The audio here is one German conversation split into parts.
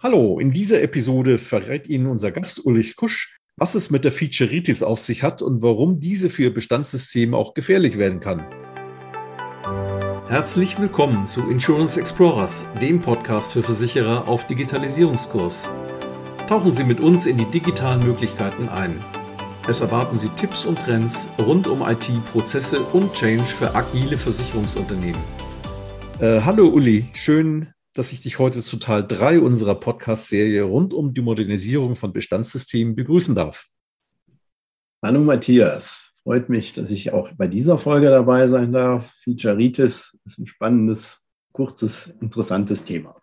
Hallo, in dieser Episode verrät Ihnen unser Gast Ulrich Kusch, was es mit der Featureitis auf sich hat und warum diese für Bestandssysteme auch gefährlich werden kann. Herzlich willkommen zu Insurance Explorers, dem Podcast für Versicherer auf Digitalisierungskurs. Tauchen Sie mit uns in die digitalen Möglichkeiten ein. Es erwarten Sie Tipps und Trends rund um IT, Prozesse und Change für agile Versicherungsunternehmen. Äh, hallo Uli, schön, dass ich dich heute zu Teil 3 unserer Podcast-Serie rund um die Modernisierung von Bestandssystemen begrüßen darf. Hallo Matthias, freut mich, dass ich auch bei dieser Folge dabei sein darf. Featureitis ist ein spannendes, kurzes, interessantes Thema.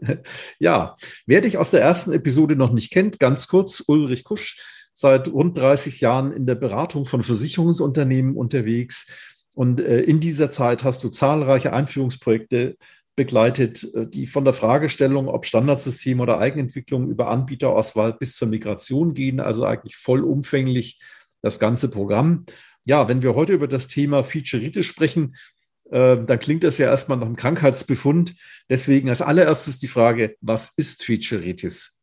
Ja, wer dich aus der ersten Episode noch nicht kennt, ganz kurz, Ulrich Kusch, seit rund 30 Jahren in der Beratung von Versicherungsunternehmen unterwegs. Und äh, in dieser Zeit hast du zahlreiche Einführungsprojekte begleitet, äh, die von der Fragestellung, ob Standardsystem oder Eigenentwicklung über Anbieterauswahl bis zur Migration gehen, also eigentlich vollumfänglich das ganze Programm. Ja, wenn wir heute über das Thema Featureitis sprechen, äh, dann klingt das ja erstmal nach einem Krankheitsbefund. Deswegen als allererstes die Frage, was ist Featureitis?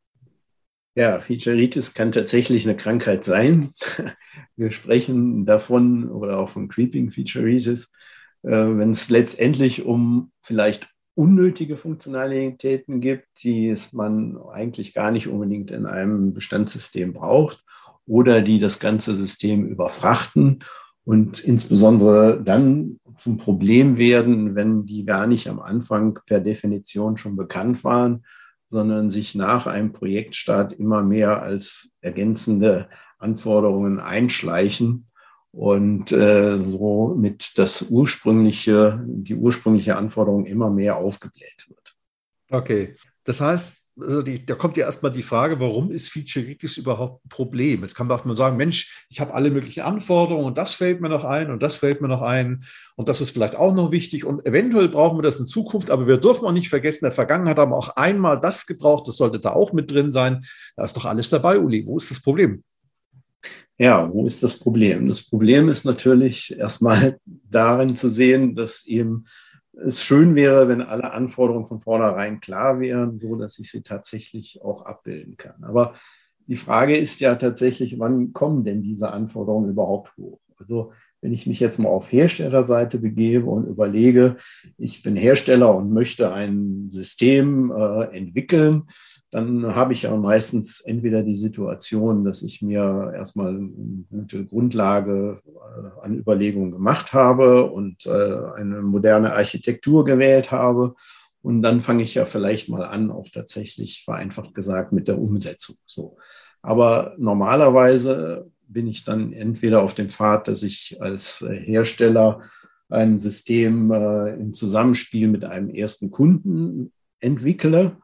Ja, Featureitis kann tatsächlich eine Krankheit sein. Wir sprechen davon oder auch von Creeping Featureitis, äh, wenn es letztendlich um vielleicht unnötige Funktionalitäten gibt, die es man eigentlich gar nicht unbedingt in einem Bestandssystem braucht oder die das ganze System überfrachten und insbesondere dann zum Problem werden, wenn die gar nicht am Anfang per Definition schon bekannt waren, sondern sich nach einem Projektstart immer mehr als ergänzende Anforderungen einschleichen und äh, so mit das ursprüngliche, die ursprüngliche Anforderung immer mehr aufgebläht wird. Okay, das heißt, also die, da kommt ja erstmal die Frage, warum ist Featureitis überhaupt ein Problem? Jetzt kann man auch sagen, Mensch, ich habe alle möglichen Anforderungen und das fällt mir noch ein und das fällt mir noch ein und das ist vielleicht auch noch wichtig und eventuell brauchen wir das in Zukunft, aber wir dürfen auch nicht vergessen, in der Vergangenheit haben wir auch einmal das gebraucht, das sollte da auch mit drin sein. Da ist doch alles dabei, Uli. Wo ist das Problem? Ja, wo ist das Problem? Das Problem ist natürlich erstmal darin zu sehen, dass eben es schön wäre, wenn alle Anforderungen von vornherein klar wären, so dass ich sie tatsächlich auch abbilden kann. Aber die Frage ist ja tatsächlich, wann kommen denn diese Anforderungen überhaupt hoch? Also wenn ich mich jetzt mal auf Herstellerseite begebe und überlege, ich bin Hersteller und möchte ein System äh, entwickeln, dann habe ich ja meistens entweder die Situation, dass ich mir erstmal eine gute Grundlage äh, an Überlegungen gemacht habe und äh, eine moderne Architektur gewählt habe. Und dann fange ich ja vielleicht mal an, auch tatsächlich vereinfacht gesagt mit der Umsetzung. So. Aber normalerweise bin ich dann entweder auf dem Pfad, dass ich als Hersteller ein System äh, im Zusammenspiel mit einem ersten Kunden entwickle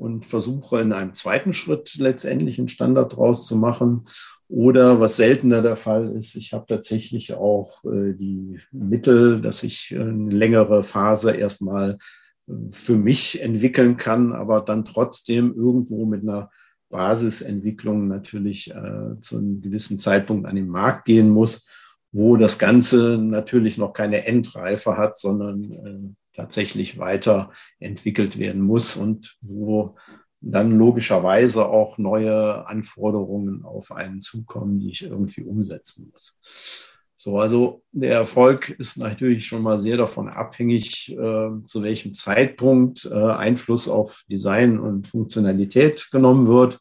und versuche in einem zweiten Schritt letztendlich einen Standard draus zu machen. Oder was seltener der Fall ist, ich habe tatsächlich auch äh, die Mittel, dass ich eine längere Phase erstmal äh, für mich entwickeln kann, aber dann trotzdem irgendwo mit einer Basisentwicklung natürlich äh, zu einem gewissen Zeitpunkt an den Markt gehen muss, wo das Ganze natürlich noch keine Endreife hat, sondern äh, tatsächlich weiterentwickelt werden muss und wo dann logischerweise auch neue Anforderungen auf einen zukommen, die ich irgendwie umsetzen muss. So, also der Erfolg ist natürlich schon mal sehr davon abhängig, äh, zu welchem Zeitpunkt äh, Einfluss auf Design und Funktionalität genommen wird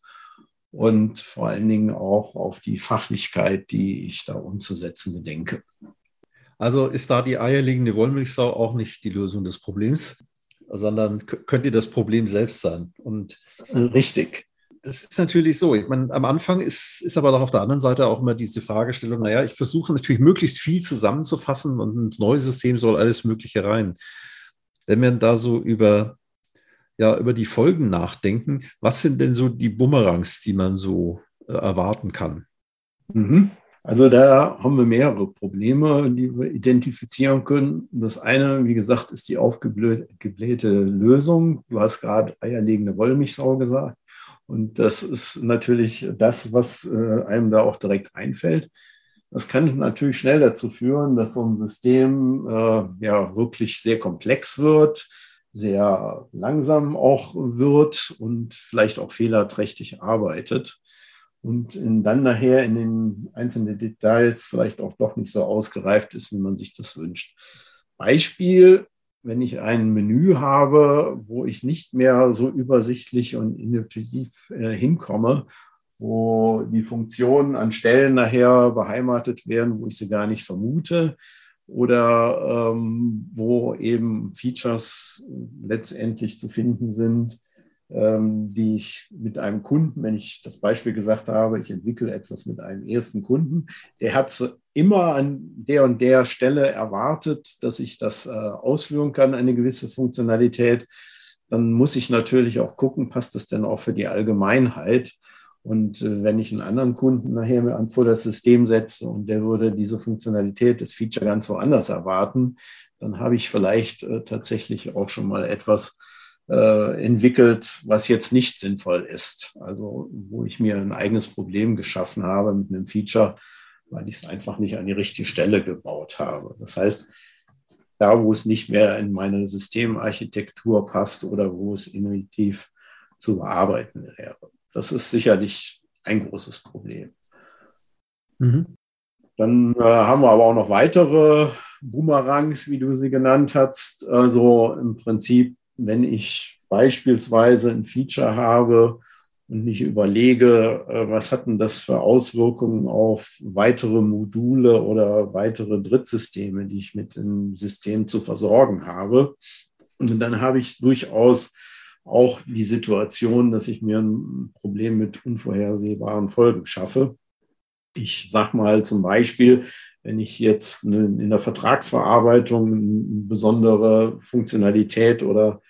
und vor allen Dingen auch auf die Fachlichkeit, die ich da umzusetzen bedenke. Also ist da die eierlegende Wollmilchsau auch nicht die Lösung des Problems, sondern könnte das Problem selbst sein. Und richtig. Das ist natürlich so. Ich meine, am Anfang ist, ist aber doch auf der anderen Seite auch immer diese Fragestellung, naja, ich versuche natürlich möglichst viel zusammenzufassen und ein neues System soll alles Mögliche rein. Wenn wir da so über, ja, über die Folgen nachdenken, was sind denn so die Bumerangs, die man so äh, erwarten kann? Mhm. Also da haben wir mehrere Probleme, die wir identifizieren können. Das eine, wie gesagt, ist die aufgeblähte Lösung. Du hast gerade eierlegende Wollmilchsau gesagt. Und das ist natürlich das, was äh, einem da auch direkt einfällt. Das kann natürlich schnell dazu führen, dass so ein System äh, ja wirklich sehr komplex wird, sehr langsam auch wird und vielleicht auch fehlerträchtig arbeitet und dann nachher in den einzelnen Details vielleicht auch doch nicht so ausgereift ist, wie man sich das wünscht. Beispiel, wenn ich ein Menü habe, wo ich nicht mehr so übersichtlich und intuitiv äh, hinkomme, wo die Funktionen an Stellen nachher beheimatet werden, wo ich sie gar nicht vermute, oder ähm, wo eben Features letztendlich zu finden sind, die ich mit einem Kunden, wenn ich das Beispiel gesagt habe, ich entwickle etwas mit einem ersten Kunden, der hat immer an der und der Stelle erwartet, dass ich das äh, ausführen kann, eine gewisse Funktionalität. Dann muss ich natürlich auch gucken, passt das denn auch für die Allgemeinheit? Und äh, wenn ich einen anderen Kunden nachher vor das System setze und der würde diese Funktionalität, das Feature ganz woanders erwarten, dann habe ich vielleicht äh, tatsächlich auch schon mal etwas äh, entwickelt, was jetzt nicht sinnvoll ist. Also wo ich mir ein eigenes Problem geschaffen habe mit einem Feature, weil ich es einfach nicht an die richtige Stelle gebaut habe. Das heißt, da, wo es nicht mehr in meine Systemarchitektur passt oder wo es innovativ zu bearbeiten wäre. Das ist sicherlich ein großes Problem. Mhm. Dann äh, haben wir aber auch noch weitere Boomerangs, wie du sie genannt hast. Also im Prinzip, wenn ich beispielsweise ein Feature habe und nicht überlege, äh, was hat denn das für Auswirkungen auf weitere Module oder weitere Drittsysteme, die ich mit dem System zu versorgen habe. Und dann habe ich durchaus auch die Situation, dass ich mir ein Problem mit unvorhersehbaren Folgen schaffe. Ich sage mal zum Beispiel, wenn ich jetzt in der Vertragsverarbeitung eine besondere Funktionalität oder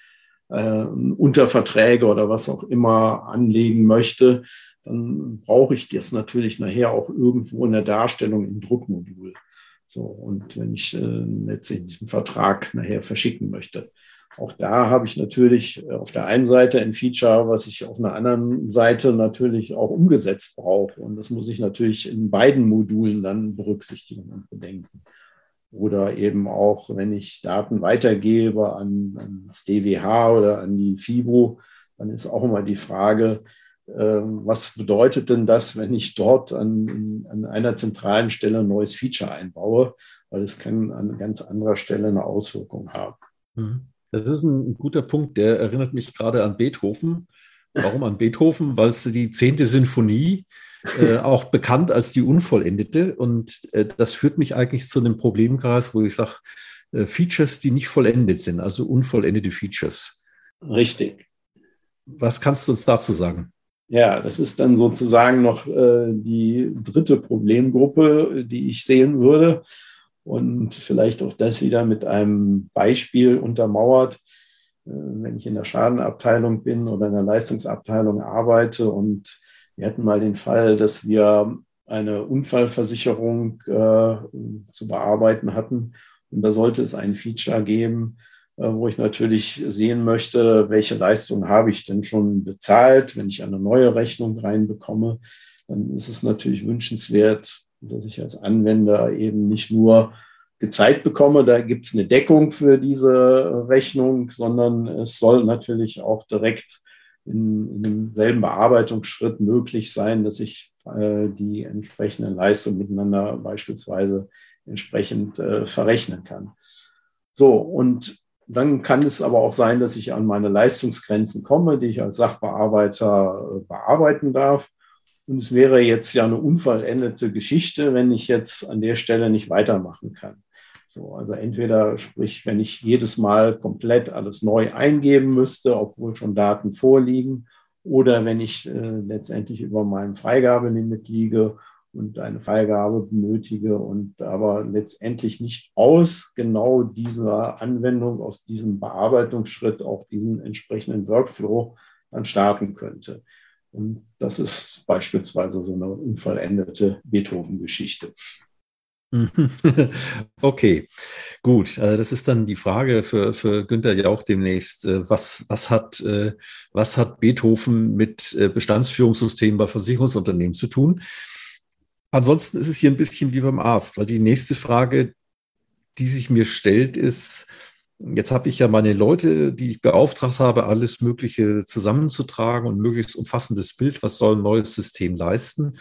äh, Unterverträge oder was auch immer anlegen möchte, dann brauche ich das natürlich nachher auch irgendwo in der Darstellung im Druckmodul. So, und wenn ich äh, letztendlich einen Vertrag nachher verschicken möchte. Auch da habe ich natürlich auf der einen Seite ein Feature, was ich auf einer anderen Seite natürlich auch umgesetzt brauche. Und das muss ich natürlich in beiden Modulen dann berücksichtigen und bedenken. Oder eben auch, wenn ich Daten weitergebe an, das DWH oder an die FIBO, dann ist auch immer die Frage, äh, was bedeutet denn das, wenn ich dort an, an einer zentralen Stelle ein neues Feature einbaue? Weil es kann an ganz anderer Stelle eine Auswirkung haben. Mhm. Das ist ein guter Punkt, der erinnert mich gerade an Beethoven. Warum an Beethoven? Weil es die zehnte Sinfonie, äh, auch bekannt als die unvollendete. Und äh, das führt mich eigentlich zu einem Problemkreis, wo ich sage, äh, Features, die nicht vollendet sind, also unvollendete Features. Richtig. Was kannst du uns dazu sagen? Ja, das ist dann sozusagen noch äh, die dritte Problemgruppe, die ich sehen würde und vielleicht auch das wieder mit einem Beispiel untermauert. Äh, wenn ich in der Schadenabteilung bin oder in der Leistungsabteilung arbeite und wir hatten mal den Fall, dass wir eine Unfallversicherung äh, zu bearbeiten hatten und da sollte es ein Feature geben, äh, wo ich natürlich sehen möchte, welche Leistung habe ich denn schon bezahlt. Wenn ich eine neue Rechnung reinbekomme, dann ist es natürlich wünschenswert, dass ich als Anwender eben nicht nur gezeigt bekomme, da gibt es eine Deckung für diese Rechnung, sondern es soll natürlich auch direkt in, in demselben Bearbeitungsschritt möglich sein, dass ich äh, die entsprechenden Leistungen miteinander beispielsweise entsprechend äh, verrechnen kann. So, und dann kann es aber auch sein, dass ich an meine Leistungsgrenzen komme, die ich als Sachbearbeiter äh, bearbeiten darf. Und es wäre jetzt ja eine unvollendete Geschichte, wenn ich jetzt an der Stelle nicht weitermachen kann. So, also entweder, sprich, wenn ich jedes Mal komplett alles neu eingeben müsste, obwohl schon Daten vorliegen, oder wenn ich äh, letztendlich über meinem Freigabelimit liege und eine Freigabe benötige und aber letztendlich nicht aus genau dieser Anwendung, aus diesem Bearbeitungsschritt auch diesen entsprechenden Workflow dann starten könnte. Und das ist beispielsweise so eine unvollendete Beethoven-Geschichte. Okay, gut. Also das ist dann die Frage für, für Günther ja auch demnächst. Äh, was, was, hat, äh, was hat Beethoven mit äh, Bestandsführungssystemen bei Versicherungsunternehmen zu tun? Ansonsten ist es hier ein bisschen wie beim Arzt, weil die nächste Frage, die sich mir stellt, ist, Jetzt habe ich ja meine Leute, die ich beauftragt habe, alles Mögliche zusammenzutragen und möglichst umfassendes Bild, was soll ein neues System leisten.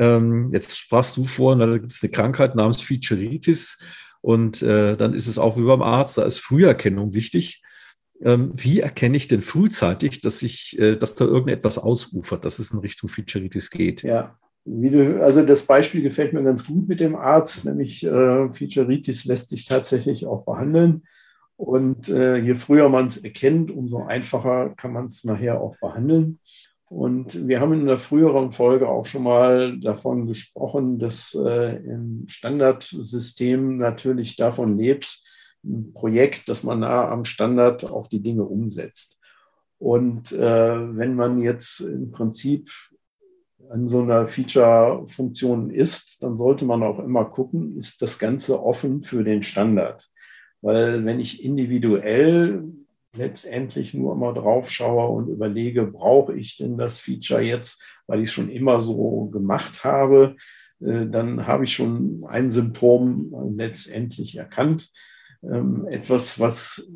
Ähm, jetzt sprachst du vor, da gibt es eine Krankheit namens Featureitis und äh, dann ist es auch wie beim Arzt, da ist Früherkennung wichtig. Ähm, wie erkenne ich denn frühzeitig, dass ich, äh, dass da irgendetwas ausufert, dass es in Richtung Featureitis geht? Ja, Du, also das Beispiel gefällt mir ganz gut mit dem Arzt, nämlich äh, Featureitis lässt sich tatsächlich auch behandeln. Und äh, je früher man es erkennt, umso einfacher kann man es nachher auch behandeln. Und wir haben in einer früheren Folge auch schon mal davon gesprochen, dass äh, im Standardsystem natürlich davon lebt, ein Projekt, dass man nah am Standard auch die Dinge umsetzt. Und äh, wenn man jetzt im Prinzip an so einer Feature-Funktion ist, dann sollte man auch immer gucken, ist das Ganze offen für den Standard. Weil wenn ich individuell letztendlich nur immer drauf schaue und überlege, brauche ich denn das Feature jetzt, weil ich es schon immer so gemacht habe, äh, dann habe ich schon ein Symptom letztendlich erkannt. Ähm, etwas, was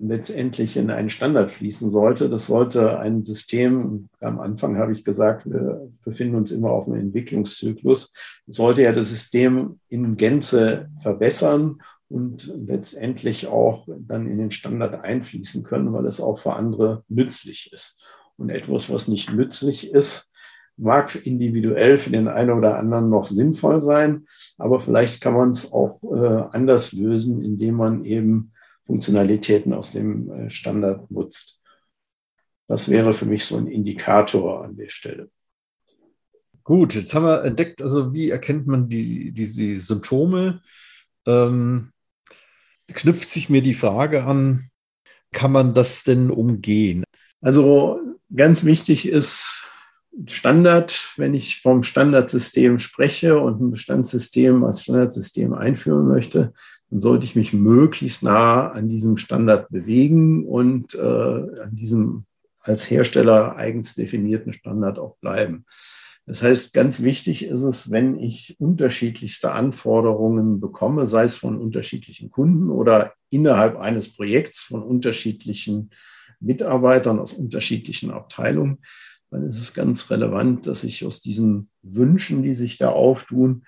letztendlich in einen Standard fließen sollte. Das sollte ein System, am Anfang habe ich gesagt, wir befinden uns immer auf einem Entwicklungszyklus, sollte ja das System in Gänze verbessern und letztendlich auch dann in den Standard einfließen können, weil es auch für andere nützlich ist. Und etwas, was nicht nützlich ist, mag individuell für den einen oder anderen noch sinnvoll sein, aber vielleicht kann man es auch äh, anders lösen, indem man eben Funktionalitäten aus dem äh, Standard nutzt. Das wäre für mich so ein Indikator an der Stelle. Gut, jetzt haben wir entdeckt, also wie erkennt man die, die, die Symptome? Ähm, knüpft sich mir die Frage an, kann man das denn umgehen? Also ganz wichtig ist Standard, wenn ich vom Standardsystem spreche und ein Bestandssystem als Standardsystem einführen möchte, dann sollte ich mich möglichst nah an diesem Standard bewegen und äh, an diesem als Hersteller eigens definierten Standard auch bleiben. Das heißt, ganz wichtig ist es, wenn ich unterschiedlichste Anforderungen bekomme, sei es von unterschiedlichen Kunden oder innerhalb eines Projekts von unterschiedlichen Mitarbeitern aus unterschiedlichen Abteilungen, dann ist es ganz relevant, dass ich aus diesen Wünschen, die sich da auftun,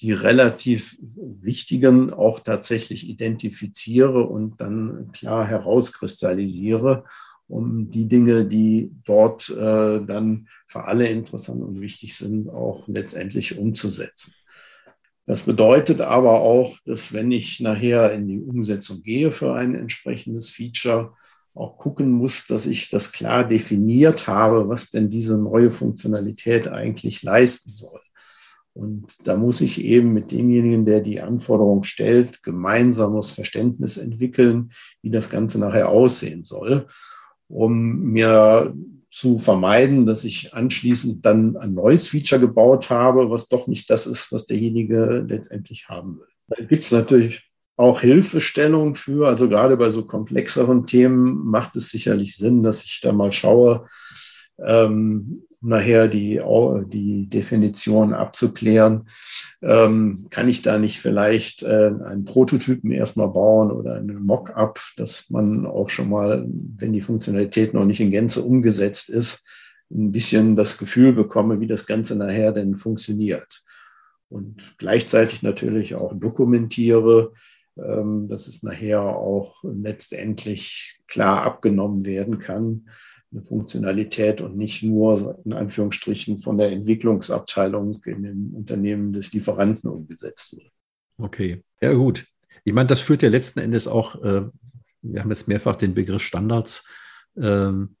die relativ wichtigen auch tatsächlich identifiziere und dann klar herauskristallisiere um die Dinge, die dort äh, dann für alle interessant und wichtig sind, auch letztendlich umzusetzen. Das bedeutet aber auch, dass wenn ich nachher in die Umsetzung gehe für ein entsprechendes Feature, auch gucken muss, dass ich das klar definiert habe, was denn diese neue Funktionalität eigentlich leisten soll. Und da muss ich eben mit demjenigen, der die Anforderung stellt, gemeinsames Verständnis entwickeln, wie das Ganze nachher aussehen soll um mir zu vermeiden, dass ich anschließend dann ein neues Feature gebaut habe, was doch nicht das ist, was derjenige letztendlich haben will. Da gibt es natürlich auch Hilfestellung für, also gerade bei so komplexeren Themen macht es sicherlich Sinn, dass ich da mal schaue, ähm, nachher die, die Definition abzuklären. Ähm, kann ich da nicht vielleicht äh, einen Prototypen erstmal bauen oder einen Mock-up, dass man auch schon mal, wenn die Funktionalität noch nicht in Gänze umgesetzt ist, ein bisschen das Gefühl bekomme, wie das Ganze nachher denn funktioniert. Und gleichzeitig natürlich auch dokumentiere, ähm, dass es nachher auch letztendlich klar abgenommen werden kann, eine Funktionalität und nicht nur in Anführungsstrichen von der Entwicklungsabteilung in dem Unternehmen des Lieferanten umgesetzt wird. Okay, ja gut. Ich meine, das führt ja letzten Endes auch, äh, wir haben jetzt mehrfach den Begriff Standards ähm,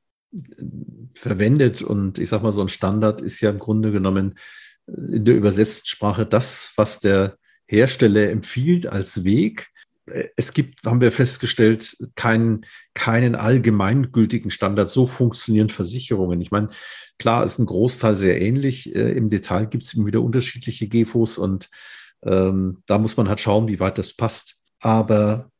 verwendet und ich sage mal, so ein Standard ist ja im Grunde genommen in der übersetzten Sprache das, was der Hersteller empfiehlt als Weg es gibt, haben wir festgestellt, keinen, keinen allgemeingültigen Standard. So funktionieren Versicherungen. Ich meine, klar ist ein Großteil sehr ähnlich. Äh, Im Detail gibt es wieder unterschiedliche GFOs und ähm, da muss man halt schauen, wie weit das passt. Aber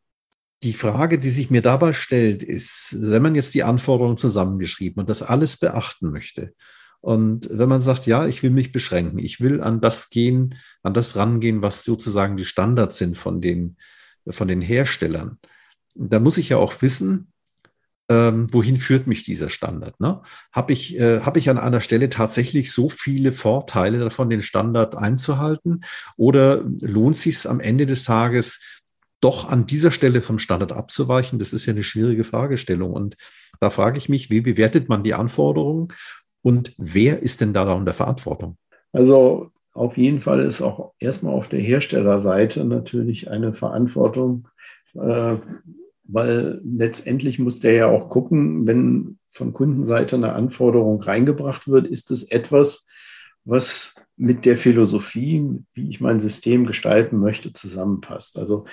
die Frage, die sich mir dabei stellt, ist, wenn man jetzt die Anforderungen zusammengeschrieben und das alles beachten möchte, und wenn man sagt, ja, ich will mich beschränken, ich will an das gehen, an das rangehen, was sozusagen die Standards sind von den von den Herstellern, da muss ich ja auch wissen, ähm, wohin führt mich dieser Standard? Ne? Habe ich, äh, hab ich an einer Stelle tatsächlich so viele Vorteile davon, den Standard einzuhalten? Oder lohnt sich am Ende des Tages, doch an dieser Stelle vom Standard abzuweichen? Das ist ja eine schwierige Fragestellung. Und da frage ich mich, wie bewertet man die Anforderungen und wer ist denn da unter Verantwortung? Also auf jeden Fall ist auch erstmal auf der Herstellerseite natürlich eine Verantwortung, äh, weil letztendlich muss der ja auch gucken, wenn von Kundenseite eine Anforderung reingebracht wird, ist es etwas, was mit der Philosophie, wie ich mein System gestalten möchte, zusammenpasst. Also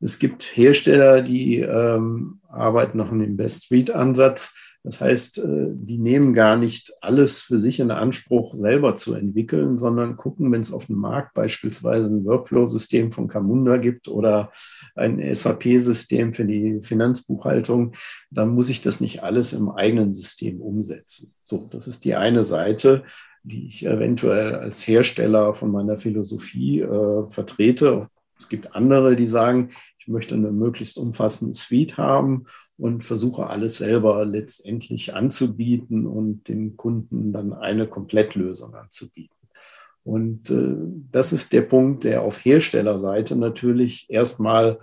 es gibt Hersteller, die ähm, arbeiten nach einem Best-Street-Ansatz. Das heißt, äh, die nehmen gar nicht alles für sich in Anspruch, selber zu entwickeln, sondern gucken, wenn es auf dem Markt beispielsweise ein Workflow-System von Camunda gibt oder ein SAP-System für die Finanzbuchhaltung, dann muss ich das nicht alles im eigenen System umsetzen. So, das ist die eine Seite die ich eventuell als Hersteller von meiner Philosophie äh, vertrete. Es gibt andere, die sagen, ich möchte eine möglichst umfassende Suite haben und versuche alles selber letztendlich anzubieten und dem Kunden dann eine Komplettlösung anzubieten. Und äh, das ist der Punkt, der auf Herstellerseite natürlich erstmal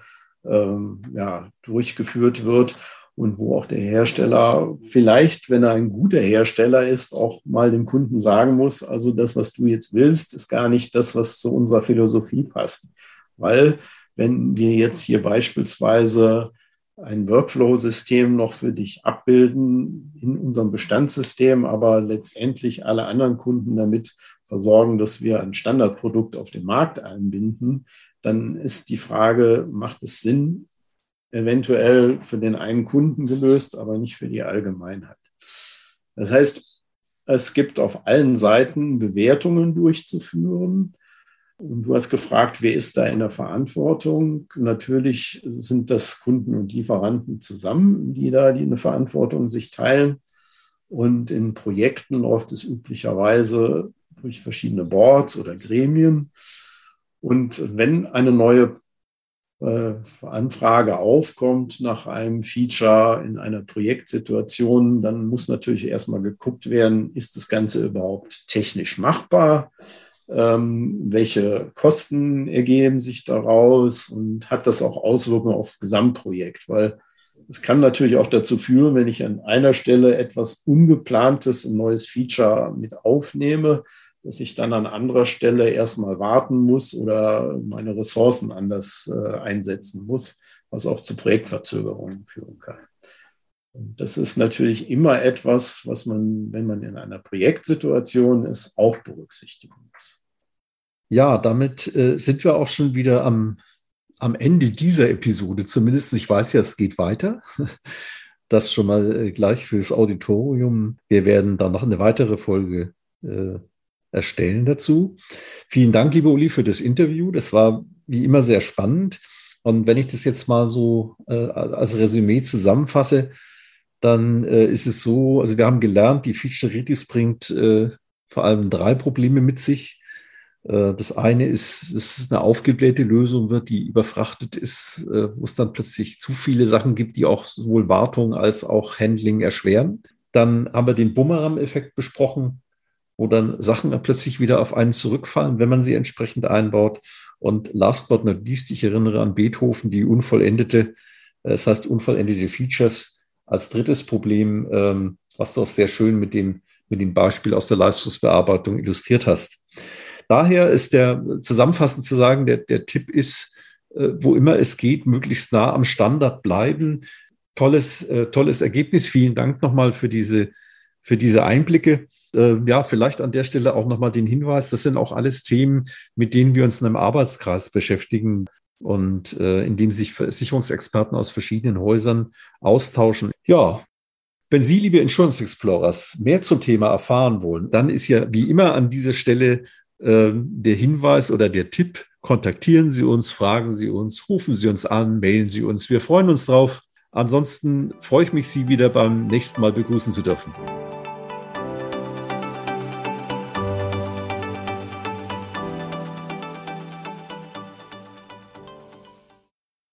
ähm, ja, durchgeführt wird und wo auch der Hersteller vielleicht, wenn er ein guter Hersteller ist, auch mal dem Kunden sagen muss, also das, was du jetzt willst, ist gar nicht das, was zu unserer Philosophie passt. Weil wenn wir jetzt hier beispielsweise ein Workflow-System noch für dich abbilden in unserem Bestandssystem, aber letztendlich alle anderen Kunden damit versorgen, dass wir ein Standardprodukt auf den Markt einbinden, dann ist die Frage, macht es Sinn, eventuell für den einen Kunden gelöst, aber nicht für die Allgemeinheit. Das heißt, es gibt auf allen Seiten Bewertungen durchzuführen. Und du hast gefragt, wer ist da in der Verantwortung? Natürlich sind das Kunden und Lieferanten zusammen, die da die eine Verantwortung sich teilen. Und in Projekten läuft es üblicherweise durch verschiedene Boards oder Gremien. Und wenn eine neue äh, Anfrage aufkommt nach einem Feature in einer Projektsituation, dann muss natürlich erstmal geguckt werden, ist das Ganze überhaupt technisch machbar? Ähm, welche Kosten ergeben sich daraus und hat das auch Auswirkungen aufs Gesamtprojekt, weil es kann natürlich auch dazu führen, wenn ich an einer Stelle etwas Ungeplantes, ein neues Feature mit aufnehme, dass ich dann an anderer Stelle erstmal warten muss oder meine Ressourcen anders äh, einsetzen muss, was auch zu Projektverzögerungen führen kann. Und das ist natürlich immer etwas, was man, wenn man in einer Projektsituation ist, auch berücksichtigen muss. Ja, damit äh, sind wir auch schon wieder am, am Ende dieser Episode. Zumindest, ich weiß ja, es geht weiter. Das schon mal äh, gleich fürs Auditorium. Wir werden dann noch eine weitere Folge äh, erstellen dazu. Vielen Dank, liebe Uli, für das Interview. Das war wie immer sehr spannend. Und wenn ich das jetzt mal so äh, als Resümee zusammenfasse, dann äh, ist es so, also wir haben gelernt, die Feature-Retis bringt äh, vor allem drei Probleme mit sich. Äh, das eine ist, es eine aufgeblähte Lösung wird, die überfrachtet ist, äh, wo es dann plötzlich zu viele Sachen gibt, die auch sowohl Wartung als auch Handling erschweren. Dann haben wir den Bumerang-Effekt besprochen, wo dann Sachen plötzlich wieder auf einen zurückfallen, wenn man sie entsprechend einbaut. Und last but not least, ich erinnere an Beethoven, die unvollendete, äh, das heißt unvollendete Features als drittes Problem, ähm, was du auch sehr schön mit dem, mit dem Beispiel aus der Leistungsbearbeitung illustriert hast. Daher ist der zusammenfassend zu sagen, der, der Tipp ist, äh, wo immer es geht, möglichst nah am Standard bleiben. Tolles, äh, tolles Ergebnis. Vielen Dank nochmal für diese, für diese Einblicke. Äh, ja, vielleicht an der Stelle auch nochmal den Hinweis, das sind auch alles Themen, mit denen wir uns in einem Arbeitskreis beschäftigen und äh, in dem sich Versicherungsexperten aus verschiedenen Häusern austauschen. Ja, wenn Sie, liebe Insurance Explorers, mehr zum Thema erfahren wollen, dann ist ja wie immer an dieser Stelle der Hinweis oder der Tipp, kontaktieren Sie uns, fragen Sie uns, rufen Sie uns an, mailen Sie uns. Wir freuen uns drauf. Ansonsten freue ich mich, Sie wieder beim nächsten Mal begrüßen zu dürfen.